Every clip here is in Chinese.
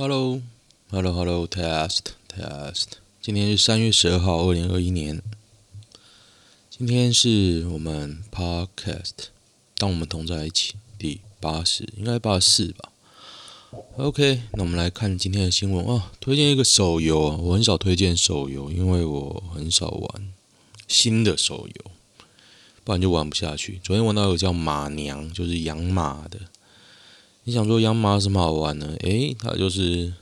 Hello，Hello，Hello，Test，Test。今天是三月十二号，二零二一年。今天是我们 Podcast，当我们同在一起第八十，应该八十四吧。OK，那我们来看今天的新闻啊、推荐一个手游啊，我很少推荐手游，因为我很少玩新的手游，不然就玩不下去。昨天玩到有个叫马娘，就是养马的。你想说养马有什么好玩呢？诶，它就是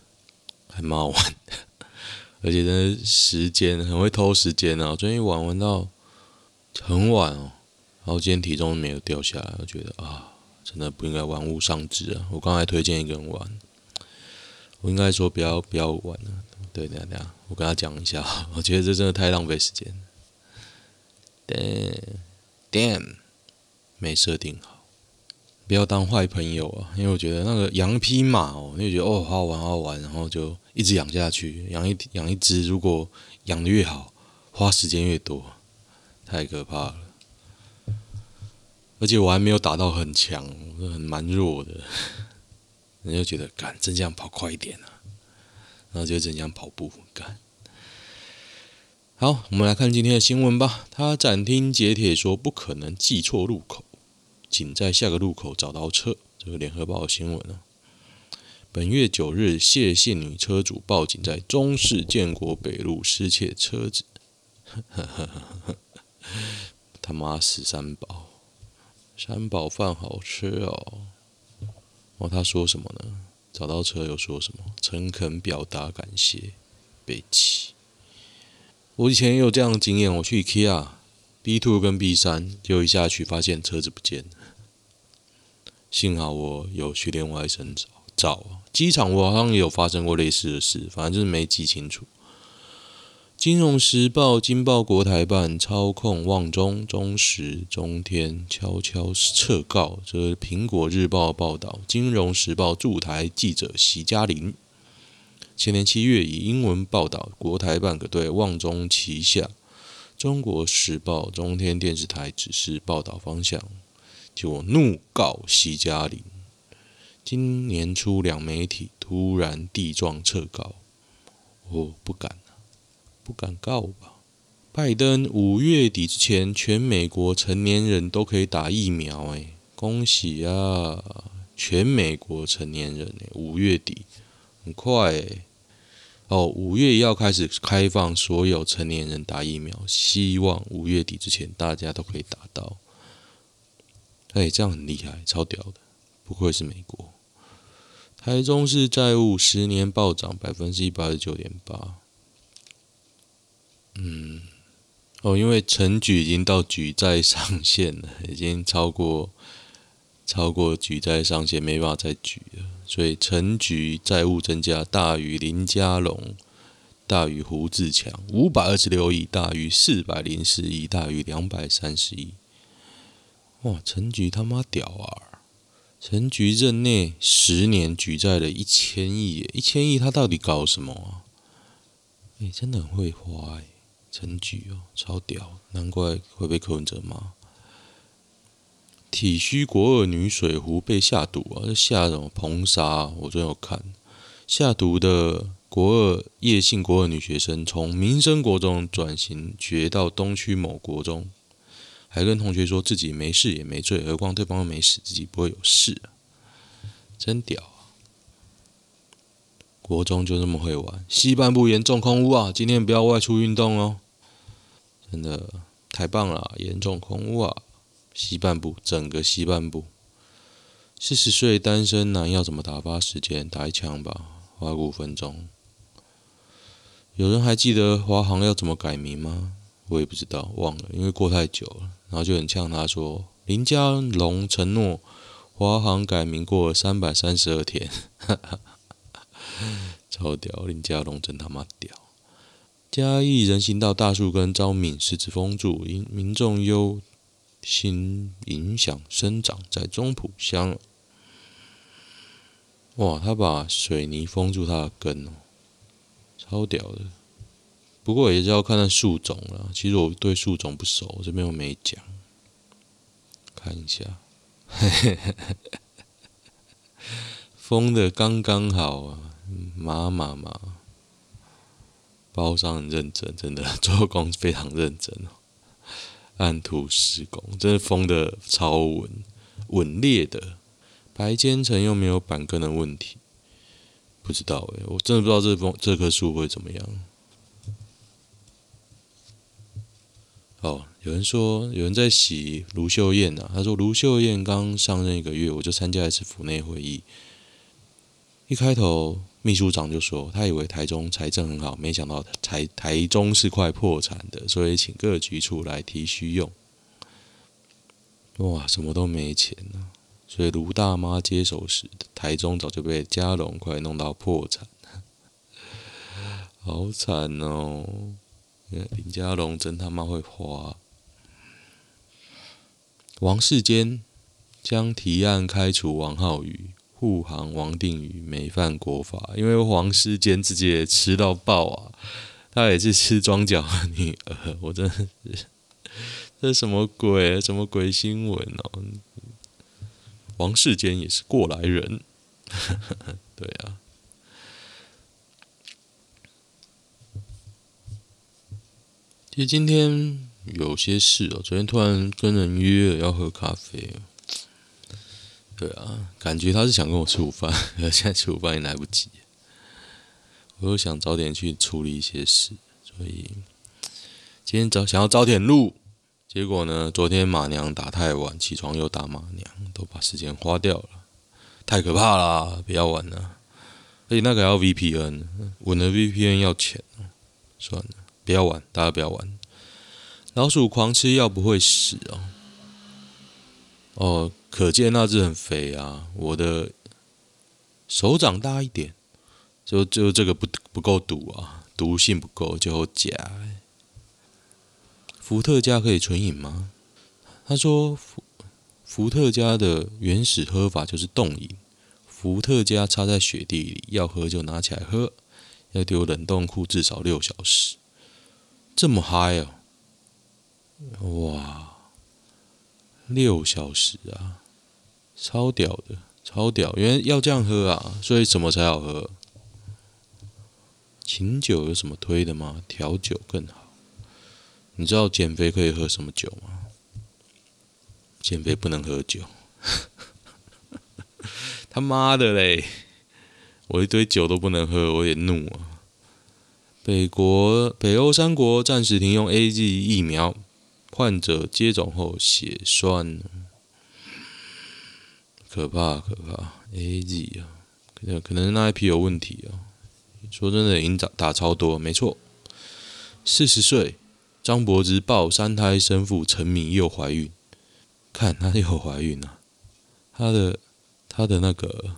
还蛮好玩的，而且真的时间很会偷时间啊！昨天玩玩到很晚哦，然后今天体重没有掉下来，我觉得啊，真的不应该玩物丧志啊！我刚才推荐一个人玩，我应该说不要不要玩了。对，等下等下，我跟他讲一下，我觉得这真的太浪费时间。Damn, damn，没设定好。不要当坏朋友啊！因为我觉得那个养匹马哦，你就觉得哦，好好玩，好好玩，然后就一直养下去。养一养一只，如果养得越好，花时间越多，太可怕了。而且我还没有打到很强，我是很蛮弱的。人就觉得，干，真想跑快一点啊！然后就真这样跑步，干。好，我们来看今天的新闻吧。他斩钉截铁说，不可能记错路口。仅在下个路口找到车，这个联合报的新闻呢。本月九日，谢姓女车主报警在中市建国北路失窃车子，他妈死三宝，三宝饭好吃哦。哦，他说什么呢？找到车又说什么？诚恳表达感谢，被气。我以前也有这样的经验，我去 IKEA。B two 跟 B 三，就一下去发现车子不见了。幸好我有去连外省找找。机场我好像也有发生过类似的事，反正就是没记清楚。金融时报、金报国台办操控旺中、中时、中天悄悄撤告，这是苹果日报报道。金融时报驻台记者席嘉玲，前年七月以英文报道国台办可对旺中旗下。中国时报、中天电视台指示报道方向，结果怒告席嘉玲。今年初两媒体突然地状撤告，我不敢啊，不敢告吧？拜登五月底之前，全美国成年人都可以打疫苗，哎，恭喜啊！全美国成年人，哎，五月底，很快，诶。哦，五月一号开始开放所有成年人打疫苗，希望五月底之前大家都可以打到。哎，这样很厉害，超屌的，不愧是美国。台中市债务十年暴涨百分之一百二十九点八。嗯，哦，因为成举已经到举债上限了，已经超过超过举债上限，没办法再举了。所以陈局债务增加大于林家龙，大于胡志强，五百二十六亿大于四百零四亿，大于两百三十亿。哇，陈局他妈屌啊！陈局任内十年举债了一千亿，一千亿他到底搞什么啊？哎、真的很会花哎，陈局哦，超屌，难怪会被柯文哲骂。体虚国二女水壶被下毒啊！这下什么硼砂？我最近有看下毒的国二叶姓国二女学生，从民生国中转型学到东区某国中，还跟同学说自己没事也没罪，何况对方又没死，自己不会有事！真屌啊！国中就这么会玩，西半部严重空屋啊！今天不要外出运动哦！真的太棒了，严重空屋啊！西半部，整个西半部，四十岁单身男要怎么打发时间？打一枪吧，花五分钟。有人还记得华航要怎么改名吗？我也不知道，忘了，因为过太久了。然后就很呛他说，林佳龙承诺华航改名过三百三十二天，哈哈，超屌！林佳龙真他妈屌！嘉义人行道大树根遭闵石子封住，因民众忧。新影响生长在中埔乡。哇，他把水泥封住它的根哦，超屌的。不过也是要看看树种了。其实我对树种不熟，这边我没讲。看一下，封的刚刚好啊，麻麻麻，包商很认真，真的 做工非常认真哦。按图施工，真的封的超稳，稳裂的。白坚城又没有板根的问题，不知道哎，我真的不知道这封这棵树会怎么样。哦，有人说有人在洗卢秀燕啊，他说卢秀燕刚上任一个月，我就参加一次府内会议。一开头秘书长就说，他以为台中财政很好，没想到台台中是快破产的，所以请各局处来提需用。哇，什么都没钱呢、啊。所以卢大妈接手时，台中早就被佳龙快弄到破产，好惨哦！林佳龙真他妈会花。王世坚将提案开除王浩宇、护航王定宇没犯国法，因为黄世坚自己也吃到爆啊，他也是吃庄脚女儿，我真的是，这什么鬼？什么鬼新闻哦？王世坚也是过来人，对啊。其实今天有些事哦，昨天突然跟人约了要喝咖啡，对啊，感觉他是想跟我吃午饭，现在吃午饭也来不及，我又想早点去处理一些事，所以今天早想要早点录。结果呢？昨天马娘打太晚，起床又打马娘，都把时间花掉了，太可怕了！不要玩了。而且那个要 VPN，稳的 VPN 要钱，算了，不要玩，大家不要玩。老鼠狂吃药不会死哦。哦，可见那只很肥啊。我的手掌大一点，就就这个不不够毒啊，毒性不够就假。伏特加可以纯饮吗？他说伏伏特加的原始喝法就是冻饮，伏特加插在雪地里，要喝就拿起来喝，要丢冷冻库至少六小时。这么嗨哦！哇，六小时啊，超屌的，超屌！原来要这样喝啊，所以什么才好喝？琴酒有什么推的吗？调酒更好。你知道减肥可以喝什么酒吗？减肥不能喝酒，他妈的嘞！我一堆酒都不能喝，我也怒啊！北国、北欧三国暂时停用 AZ 疫苗，患者接种后血栓，可怕可怕！AZ 啊，可能可能那一批有问题啊！说真的，已经打打超多，没错，四十岁。张柏芝抱三胎生父陈米又怀孕，看她又怀孕了，她的她的那个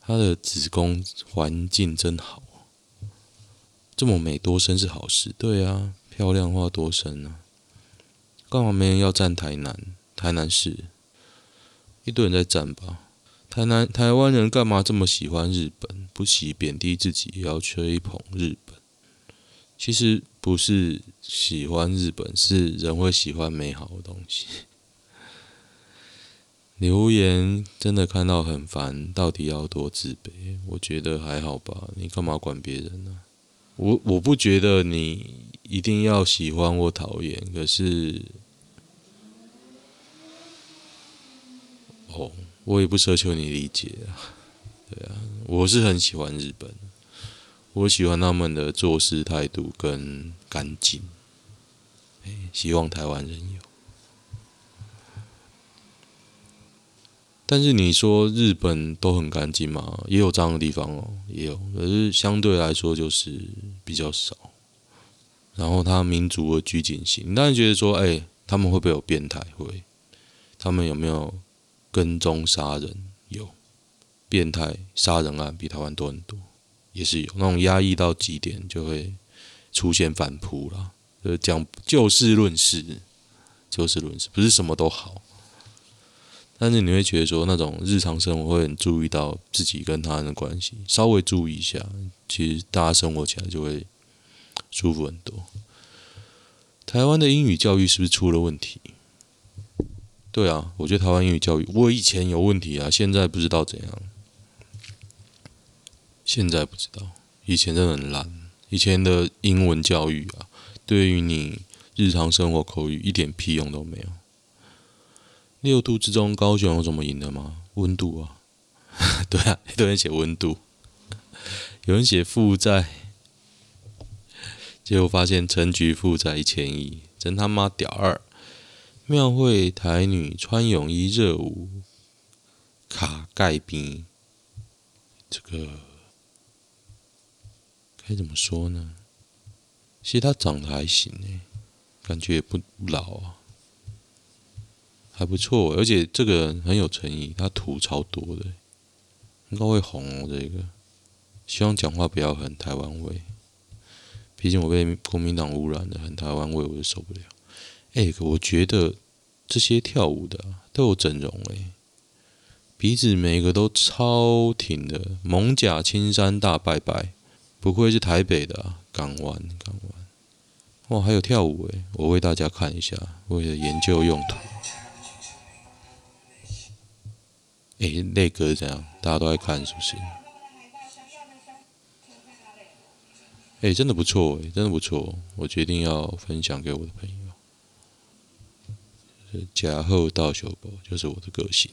她的子宫环境真好，这么美多生是好事，对啊，漂亮话多生啊，干嘛没人要站台南？台南市一堆人在站吧，台南台湾人干嘛这么喜欢日本？不惜贬低自己，也要吹捧日本。其实不是喜欢日本，是人会喜欢美好的东西。留言真的看到很烦，到底要多自卑？我觉得还好吧，你干嘛管别人呢？我我不觉得你一定要喜欢或讨厌，可是，哦，我也不奢求你理解啊。对啊，我是很喜欢日本。我喜欢他们的做事态度跟干净，希望台湾人有。但是你说日本都很干净吗？也有脏的地方哦，也有，可是相对来说就是比较少。然后他民族的拘谨性，你当然觉得说，哎，他们会不会有变态？会。他们有没有跟踪杀人？有。变态杀人案比台湾多很多。也是有那种压抑到极点，就会出现反扑了。就讲就事论事，就事论事，不是什么都好。但是你会觉得说，那种日常生活会很注意到自己跟他人的关系，稍微注意一下，其实大家生活起来就会舒服很多。台湾的英语教育是不是出了问题？对啊，我觉得台湾英语教育，我以前有问题啊，现在不知道怎样。现在不知道，以前真的很烂。以前的英文教育啊，对于你日常生活口语一点屁用都没有。六度之中，高雄有什么赢的吗？温度啊，对啊，有人写温度，有人写负债，结果发现陈局负债一千亿，真他妈屌二！庙会台女穿泳衣热舞，卡盖边，这个。该怎么说呢？其实他长得还行诶，感觉也不老啊，还不错。而且这个人很有诚意，他图超多的，应该会红哦。这个，希望讲话不要很台湾味，毕竟我被国民党污染的很台湾味，我就受不了。哎，我觉得这些跳舞的都有整容诶，鼻子每个都超挺的，蒙甲青山大拜拜。不愧是台北的啊，港湾港湾，哇，还有跳舞诶，我为大家看一下，为了研究用途。诶，那个怎样？大家都在看是不是？诶，真的不错诶，真的不错，我决定要分享给我的朋友。假后到修包就是我的个性。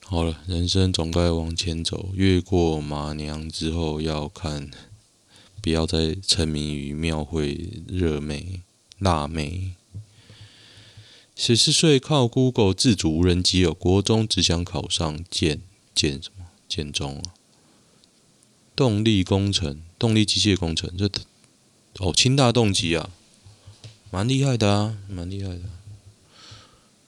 好了，人生总该往前走，越过马娘之后要看。不要再沉迷于庙会热妹、辣妹。十四岁靠 Google 自主无人机哦国中只想考上建建什么建中啊？动力工程、动力机械工程，这哦，清大动机啊，蛮厉害的啊，蛮厉害的。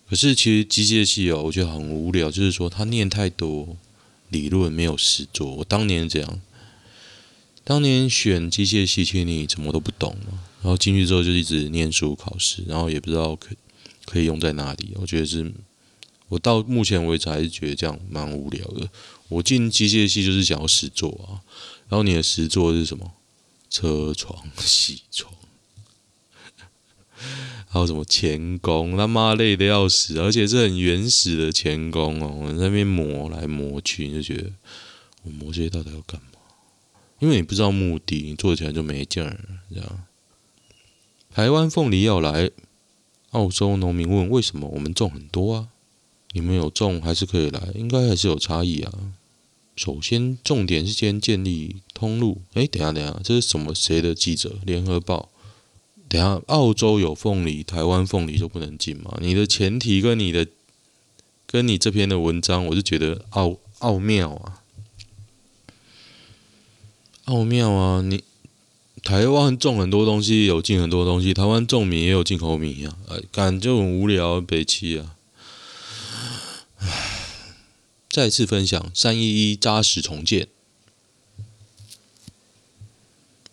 可是其实机械系哦，我觉得很无聊，就是说他念太多理论，没有实作。我当年这样。当年选机械系，其实你什么都不懂嘛，然后进去之后就一直念书考试，然后也不知道可可以用在哪里。我觉得是，我到目前为止还是觉得这样蛮无聊的。我进机械系就是想要实作啊，然后你的实作是什么？车床、銑床，还有什么钳工？他妈累的要死，而且是很原始的钳工哦，我在那边磨来磨去，你就觉得我磨这些到底要干嘛？因为你不知道目的，你做起来就没劲儿，这样。台湾凤梨要来，澳洲农民问为什么我们种很多啊？你们有种还是可以来，应该还是有差异啊。首先，重点是先建立通路。哎，等下等下，这是什么谁的记者？联合报。等下，澳洲有凤梨，台湾凤梨就不能进吗？你的前提跟你的跟你这篇的文章，我是觉得奥奥妙啊。奥妙啊！你台湾种很多东西，有进很多东西；台湾种米也有进口米啊。哎，感觉很无聊，北七啊！再次分享三一一扎实重建。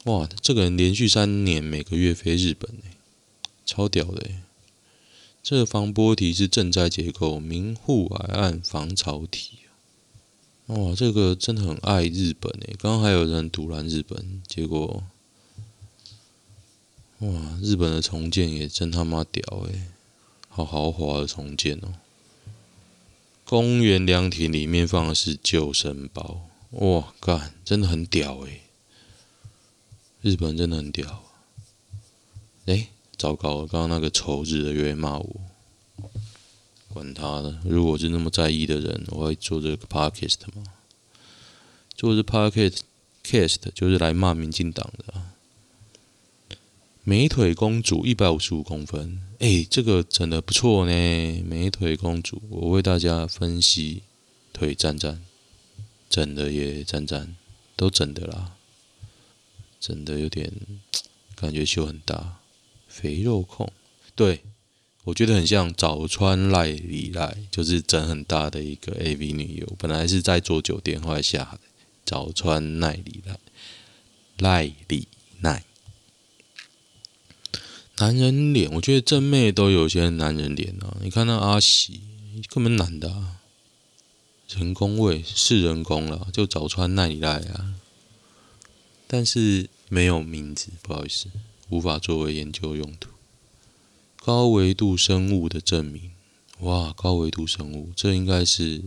哇，这个人连续三年每个月飞日本，超屌的！这个防波堤是赈灾结构，明护海岸防潮堤。哇，这个真的很爱日本诶！刚刚还有人阻拦日本，结果哇，日本的重建也真他妈屌诶，好豪华的重建哦！公园凉亭里面放的是救生包，哇干，真的很屌诶！日本真的很屌。诶，糟糕，刚刚那个仇日的又会骂我。管他的，如果是那么在意的人，我会做这个 podcast 吗？做这 podcast 就是来骂民进党的啊。美腿公主一百五十五公分，哎，这个整的不错呢。美腿公主，我为大家分析，腿赞赞，整的也赞赞，都整的啦，整的有点 感觉胸很大，肥肉控，对。我觉得很像早川赖里赖，就是整很大的一个 AV 女优，本来是在做酒店，后来下的早川赖里赖赖里赖。男人脸，我觉得正妹都有些男人脸啊。你看那阿喜，根本男的啊，人工味是人工了，就早川奈里赖啊，但是没有名字，不好意思，无法作为研究用途。高维度生物的证明，哇！高维度生物，这应该是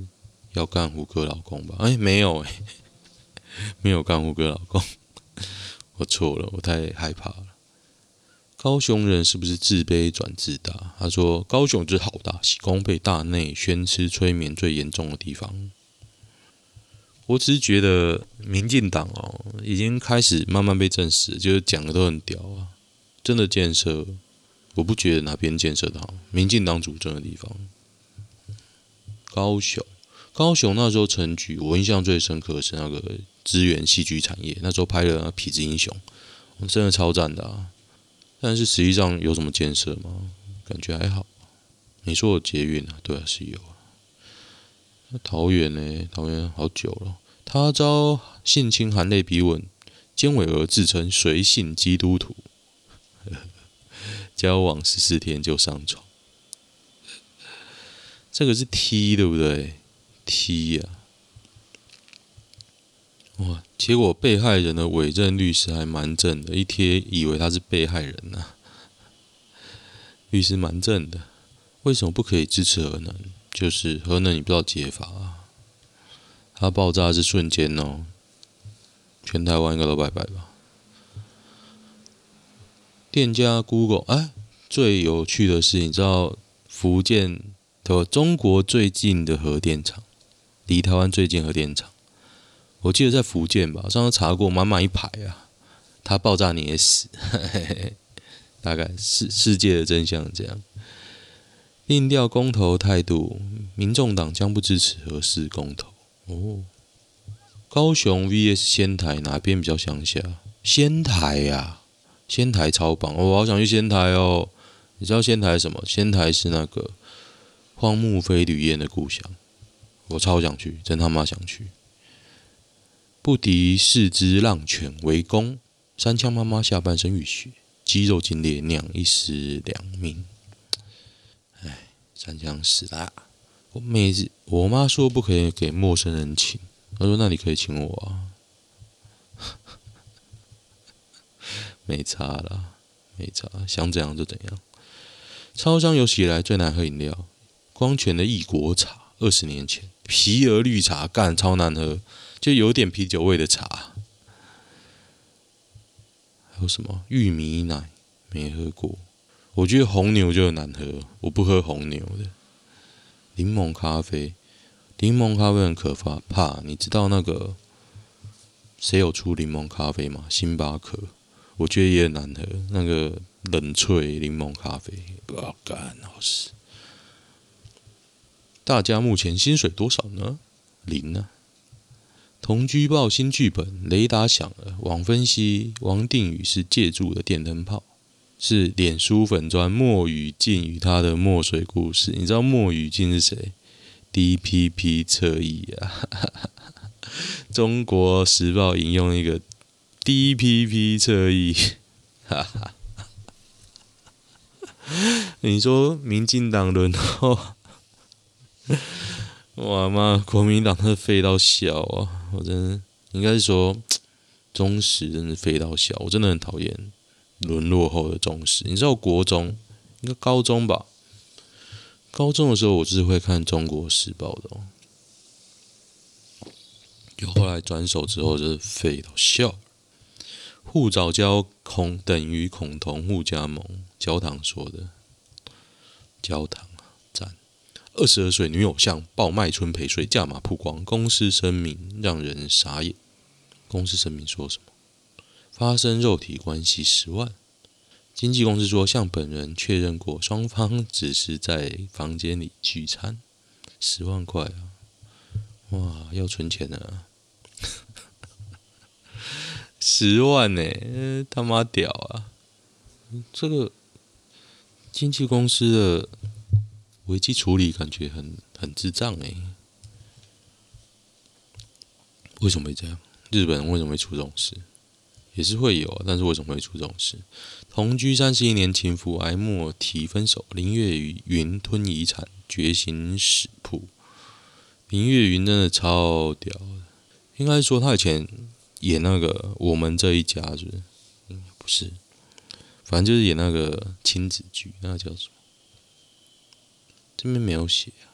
要干胡歌老公吧？哎，没有哎，没有干胡歌老公，我错了，我太害怕了。高雄人是不是自卑转自大？他说高雄就是好大喜，功被大内宣吃催眠最严重的地方。我只是觉得民进党哦，已经开始慢慢被证实，就是讲的都很屌啊，真的建设，我不觉得哪边建设的好。民进党主政的地方，高雄，高雄那时候成局，我印象最深刻是那个资源戏剧产业，那时候拍了《痞子英雄》，真的超赞的啊。但是实际上有什么建设吗？感觉还好。你说我捷运啊？对啊，是有。桃园呢？桃园好久了。他遭性侵含泪逼问，奸尾儿自称随性基督徒，交往十四天就上床。这个是 T 对不对？T 呀、哇！结果被害人的委任律师还蛮正的，一贴以为他是被害人呢、律师蛮正的，为什么不可以支持核能？就是核能你不知道解法啊。它爆炸是瞬间哦，全台湾应该都拜拜吧。店家 Google，哎，最有趣的是，你知道福建的中国最近的核电厂，离台湾最近核电厂。我记得在福建吧，我上次查过，满满一排啊。它爆炸你也死，嘿嘿嘿，大概世世界的真相这样。定调公投态度，民众党将不支持核四公投。哦，高雄 VS 仙台哪边比较乡下？仙台呀、啊，仙台超棒，我好想去仙台哦。你知道仙台什么？仙台是那个荒木飞吕彦的故乡，我超想去，真他妈想去。不敌四只浪犬围攻，山羌妈妈下半身浴血，肌肉尽裂，酿一尸两命。哎，山羌死啦！我每次我妈说不可以给陌生人请，她说那你可以请我啊，没差啦，没差，想怎样就怎样。超商有史以来最难喝饮料，光泉的异国茶，二十年前皮尔绿茶干超难喝。就有点啤酒味的茶，还有什么玉米奶没喝过？我觉得红牛就很难喝，我不喝红牛的。柠檬咖啡，柠檬咖啡很可怕，怕你知道那个谁有出柠檬咖啡吗？星巴克，我觉得也很难喝，那个冷萃柠檬咖啡不好干，好吃。大家目前薪水多少呢？零呢、啊？同居报新剧本，雷达响了。网分析，王定宇是借助的电灯泡，是脸书粉专莫雨静与他的墨水故事。你知道莫雨静是谁？DPP 侧翼啊！中国时报引用一个 DPP 侧翼，哈哈。你说民进党轮到？哇妈！国民党是废到小啊！我真的应该是说，中时真的废到小。我真的很讨厌沦落后的重视。你知道国中应该高中吧？高中的时候我是会看《中国时报》的哦。就后来转手之后就是废到笑。护藻胶恐等于孔同互加盟，焦糖说的。焦糖。二十二岁女偶像爆麦春陪睡价码曝光，公司声明让人傻眼。公司声明说什么？发生肉体关系十万。经纪公司说向本人确认过，双方只是在房间里聚餐，十万块啊！哇，要存钱啊！十万呢、他妈屌啊！这个经纪公司的。危机处理感觉很很智障哎，为什么会这样？日本为什么会出这种事？也是会有，但是为什么会出这种事？同居三十一年情妇挨莫提分手，林月云吞遗产觉醒史谱。林月云真的超屌的，应该说他以前演那个《我们这一家》是不是？反正就是演那个亲子剧，那个叫什么？这边没有写啊，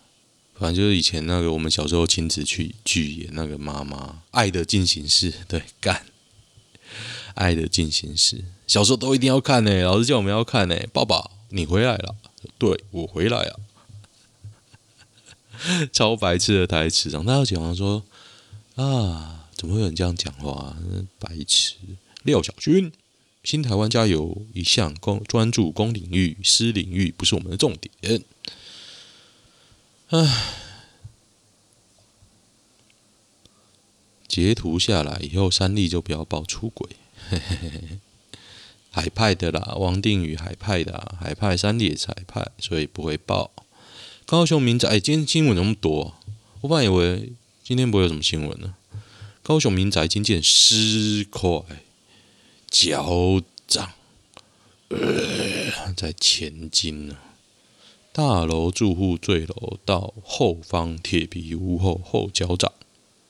反正就是以前那个我们小时候亲子去剧演那个妈妈《爱的进行式》，对，干《爱的进行式》，小时候都一定要看呢。老师叫我们要看呢。爸爸，你回来了？对，我回来了。超白痴的台词，长大后讲说啊，怎么会有人这样讲话？白痴！廖小军，新台湾加油！一向公专注公领域，私领域不是我们的重点。唉，截图下来以后，三立就不要爆出轨。嘿嘿嘿，海派的啦，王定宇海派的、海派三立也是海派，所以不会爆。高雄民宅，今天新闻那么多，我本来以为今天不会有什么新闻呢。高雄民宅经建尸块。脚掌，呃，在前进呢。大楼住户坠楼到后方铁皮屋后后脚掌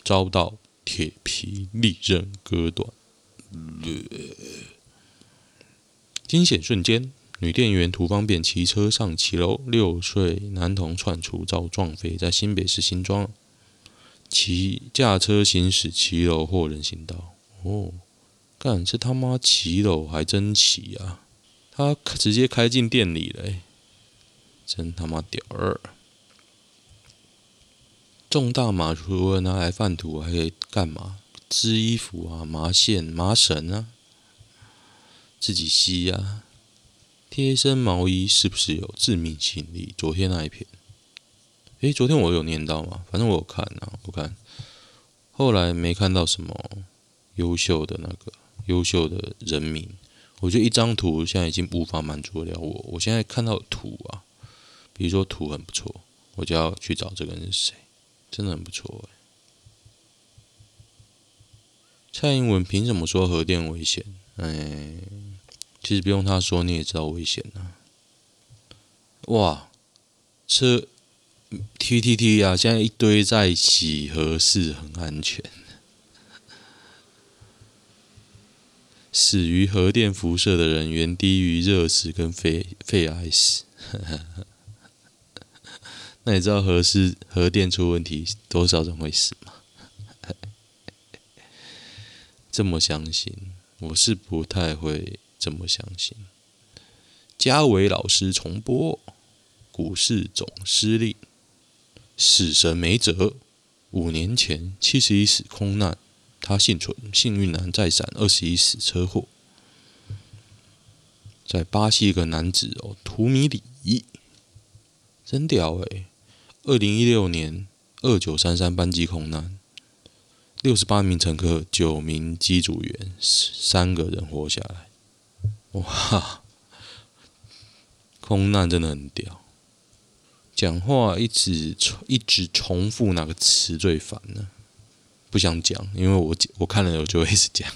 遭到铁皮利刃割断，惊险瞬间，女店员图方便骑车上骑楼，六岁男童窜出遭撞飞，在新北市新庄骑驾车行驶骑楼或人行道。哦。干，这他妈骑楼还真骑啊！他直接开进店里了，真他妈屌儿！种大麻除了拿来贩毒，还可以干嘛？织衣服啊，麻线、麻绳啊，自己吸啊。贴身毛衣是不是有致命吸引力？昨天那一篇，诶，昨天我有念到吗？反正我有看啊，我看，后来没看到什么优秀的那个。优秀的人民，我觉得一张图现在已经无法满足了我。我现在看到图啊，比如说图很不错，我就要去找这个人是谁，真的很不错哎。蔡英文凭什么说核电危险？哎，其实不用他说，你也知道危险啊。哇，车 TTT 啊，现在一堆在一起，核四很安全。死于核电辐射的人远低于热死跟肺肺癌死。那你知道核是核电出问题多少人会死吗？这么相信，我是不太会这么相信。嘉伟老师重播，股市总司令，死神没辙，五年前七十一死空难。他幸存，幸运男再闪，二十一死车祸。在巴西一个男子哦，图米里，真屌诶、欸，二零一六年二九三三班机空难，六十八名乘客，九名机组员，三个人活下来。哇，空难真的很屌。讲话一直重一直重复哪个词最烦呢？不想讲，因为我我看了我就会一直讲。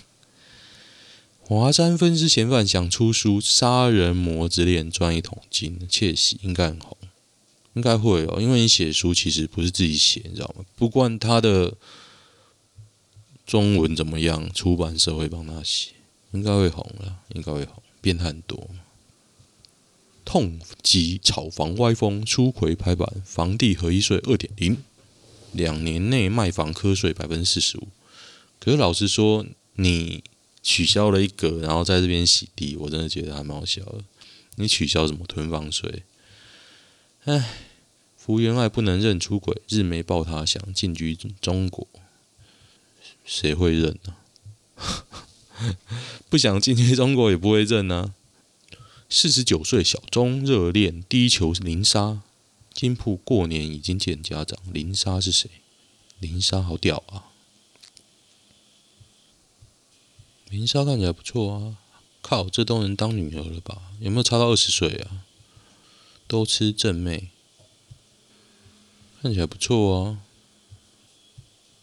华山分尸嫌犯想出书《杀人魔之恋》赚一桶金，窃喜应该很红，应该会哦。因为你写书其实不是自己写，你知道吗？不管他的中文怎么样，出版社会帮他写，应该会红了，应该会红。变态很多，痛击炒房歪风，出轨拍板，房地合一税二点零。两年内卖房课税百分之四十五，可是老实说，你取消了一个，然后在这边洗地，我真的觉得还蛮好笑的。你取消什么囤房税？唉，福原爱不能认出轨，日媒报他想进军中国，谁会认呢、啊？不想进去中国也不会认呢、啊。四十九岁小钟热恋低球是林莎。金铺过年已经见家长，林莎是谁？林莎好屌啊！林莎看起来不错啊，靠，这都能当女儿了吧？有没有差到二十岁啊？都吃正妹，看起来不错啊，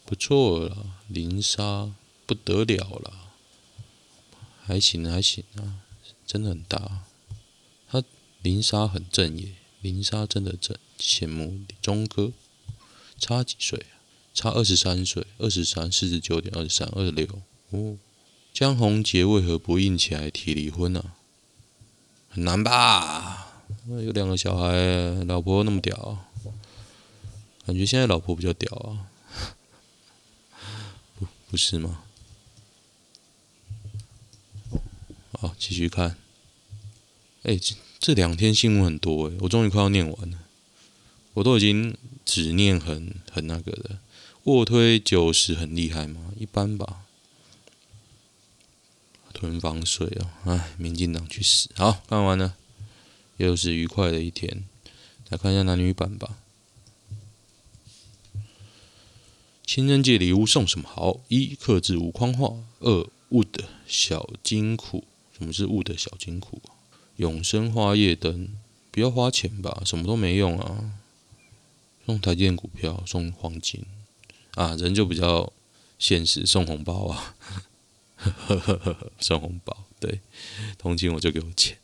不错了，林莎不得了了，还行还行啊，真的很大，他林莎很正耶。林莎真的正羡慕钟哥，差几岁啊？差二十三岁，二十三，四十九点二十三，二十六。哦，江宏杰为何不硬起来提离婚呢、啊？很难吧？有两个小孩，老婆那么屌，感觉现在老婆比较屌啊，不是吗？好，继续看。哎，这这两天新闻很多哎，我终于快要念完了。我都已经只念很很那个的。卧推九十很厉害吗？一般吧。囤房税哦，哎，民进党去死！好，看完了，又是愉快的一天。来看一下男女版吧。情人节礼物送什么好？一、克制无框画；二、wood 小金库。什么是 wood 小金库？永生花叶灯，不要花钱吧，什么都没用啊。送台积电股票，送黄金啊，人就比较现实，送红包啊。呵呵呵呵，送红包，对，同情我就给我钱。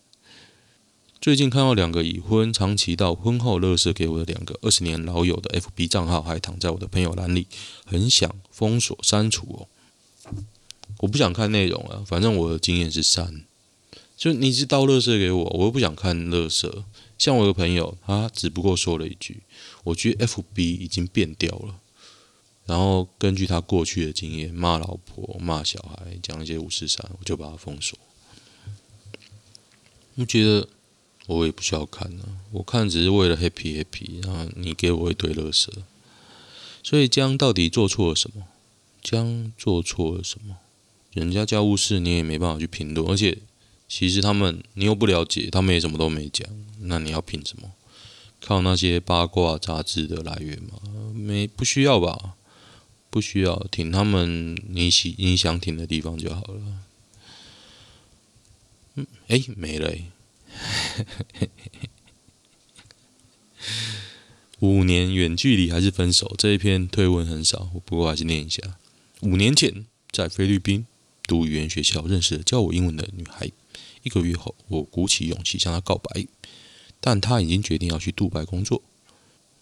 最近看到两个已婚、长期到婚后乐色给我的两个二十年老友的 FB 账号，还躺在我的朋友栏里，很想封锁删除哦。我不想看内容啊，反正我的经验是删。就你是倒乐色给我，我又不想看乐色。像我有个朋友，他只不过说了一句：“我觉得 FB 已经变掉了。”然后根据他过去的经验，骂老婆、骂小孩，讲一些五四三，我就把他封锁。我觉得。我也不需要看呢、啊，我看只是为了 happy happy，然后你给我一堆乐色，所以江到底做错了什么？江做错了什么？人家家务事你也没办法去评论，而且其实他们你又不了解，他们也什么都没讲，那你要凭什么？靠那些八卦杂志的来源吗？没不需要吧？不需要，挺他们你喜你想挺的地方就好了。嗯，哎，没了。五年远距离还是分手？这一篇推文很少，不过还是念一下。五年前在菲律宾读语言学校认识了教我英文的女孩，一个月后我鼓起勇气向她告白，但她已经决定要去杜拜工作，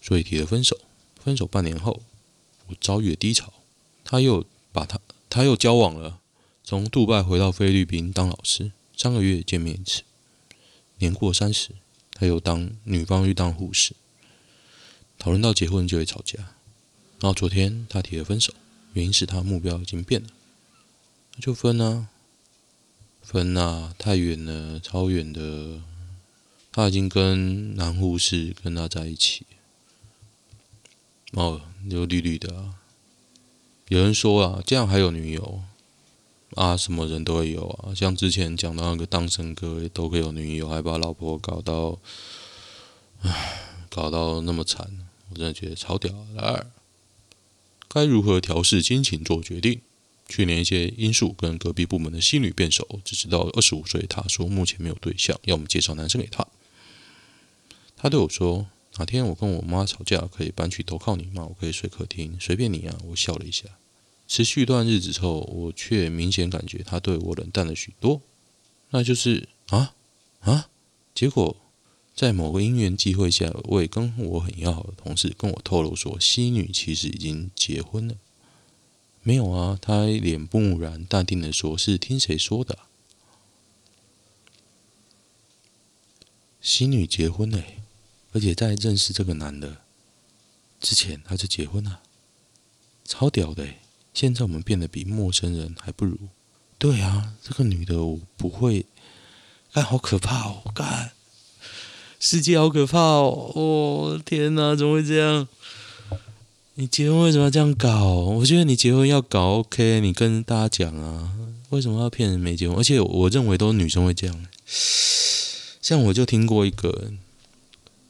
所以提了分手。分手半年后，我遭遇了低潮，她又把她她又交往了，从杜拜回到菲律宾当老师，三个月见面一次。年过三十，他又当女方又当护士，讨论到结婚就会吵架。然后昨天他提了分手，原因是他目标已经变了，那就分啊，分啊，太远了，超远的。他已经跟男护士跟他在一起，哦，就绿绿的啊。有人说啊，这样还有女友。啊，什么人都会有啊，像之前讲到那个当声哥，都会有女友，还把老婆搞到，唉，搞到那么惨，我真的觉得超屌。二，该如何调试心情做决定？去年一些因素跟隔壁部门的新女变熟，只知道二十五岁，他说目前没有对象，要我们介绍男生给他。他对我说，哪天我跟我妈吵架，可以搬去投靠你吗？我可以睡客厅，随便你啊。我笑了一下。持续一段日子之后，我却明显感觉他对我冷淡了许多。那就是啊啊！结果在某个因缘机会下，一位跟我很要好的同事跟我透露说，西女其实已经结婚了。没有啊，他脸不木然，淡定的说：“是听谁说的？”西女结婚了，而且在认识这个男的之前，他就结婚了，超屌的！现在我们变得比陌生人还不如。对啊，这个女的我不会，干好可怕哦！干，世界好可怕哦！哦天哪，怎么会这样？你结婚为什么要这样搞？我觉得你结婚要搞 OK，你跟大家讲啊，为什么要骗人没结婚？而且我认为都是女生会这样。像我就听过一个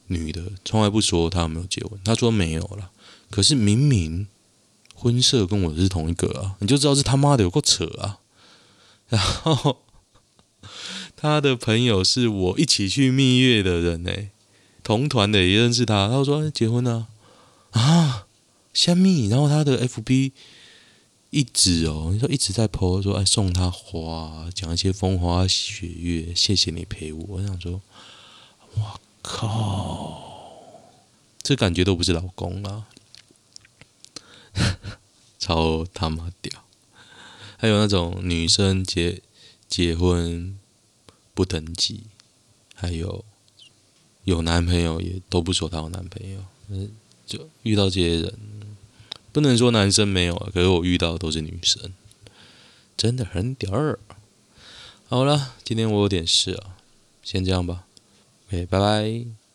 女的，从来不说她有没有结婚，她说没有了，可是明明。婚社跟我是同一个啊，你就知道是他妈的有够扯啊！然后他的朋友是我一起去蜜月的人呢，同团的也认识他。他说结婚了啊，虾米？然后他的 FB 一直哦，你说一直在 po 说哎送他花，讲一些风花雪月，谢谢你陪我。我想说，我靠，这感觉都不是老公啊！超他妈屌！还有那种女生结结婚不登记，还有有男朋友也都不说她有男朋友，就遇到这些人，不能说男生没有啊，可是我遇到的都是女生，真的很屌。好了，今天我有点事啊，先这样吧，OK，拜拜。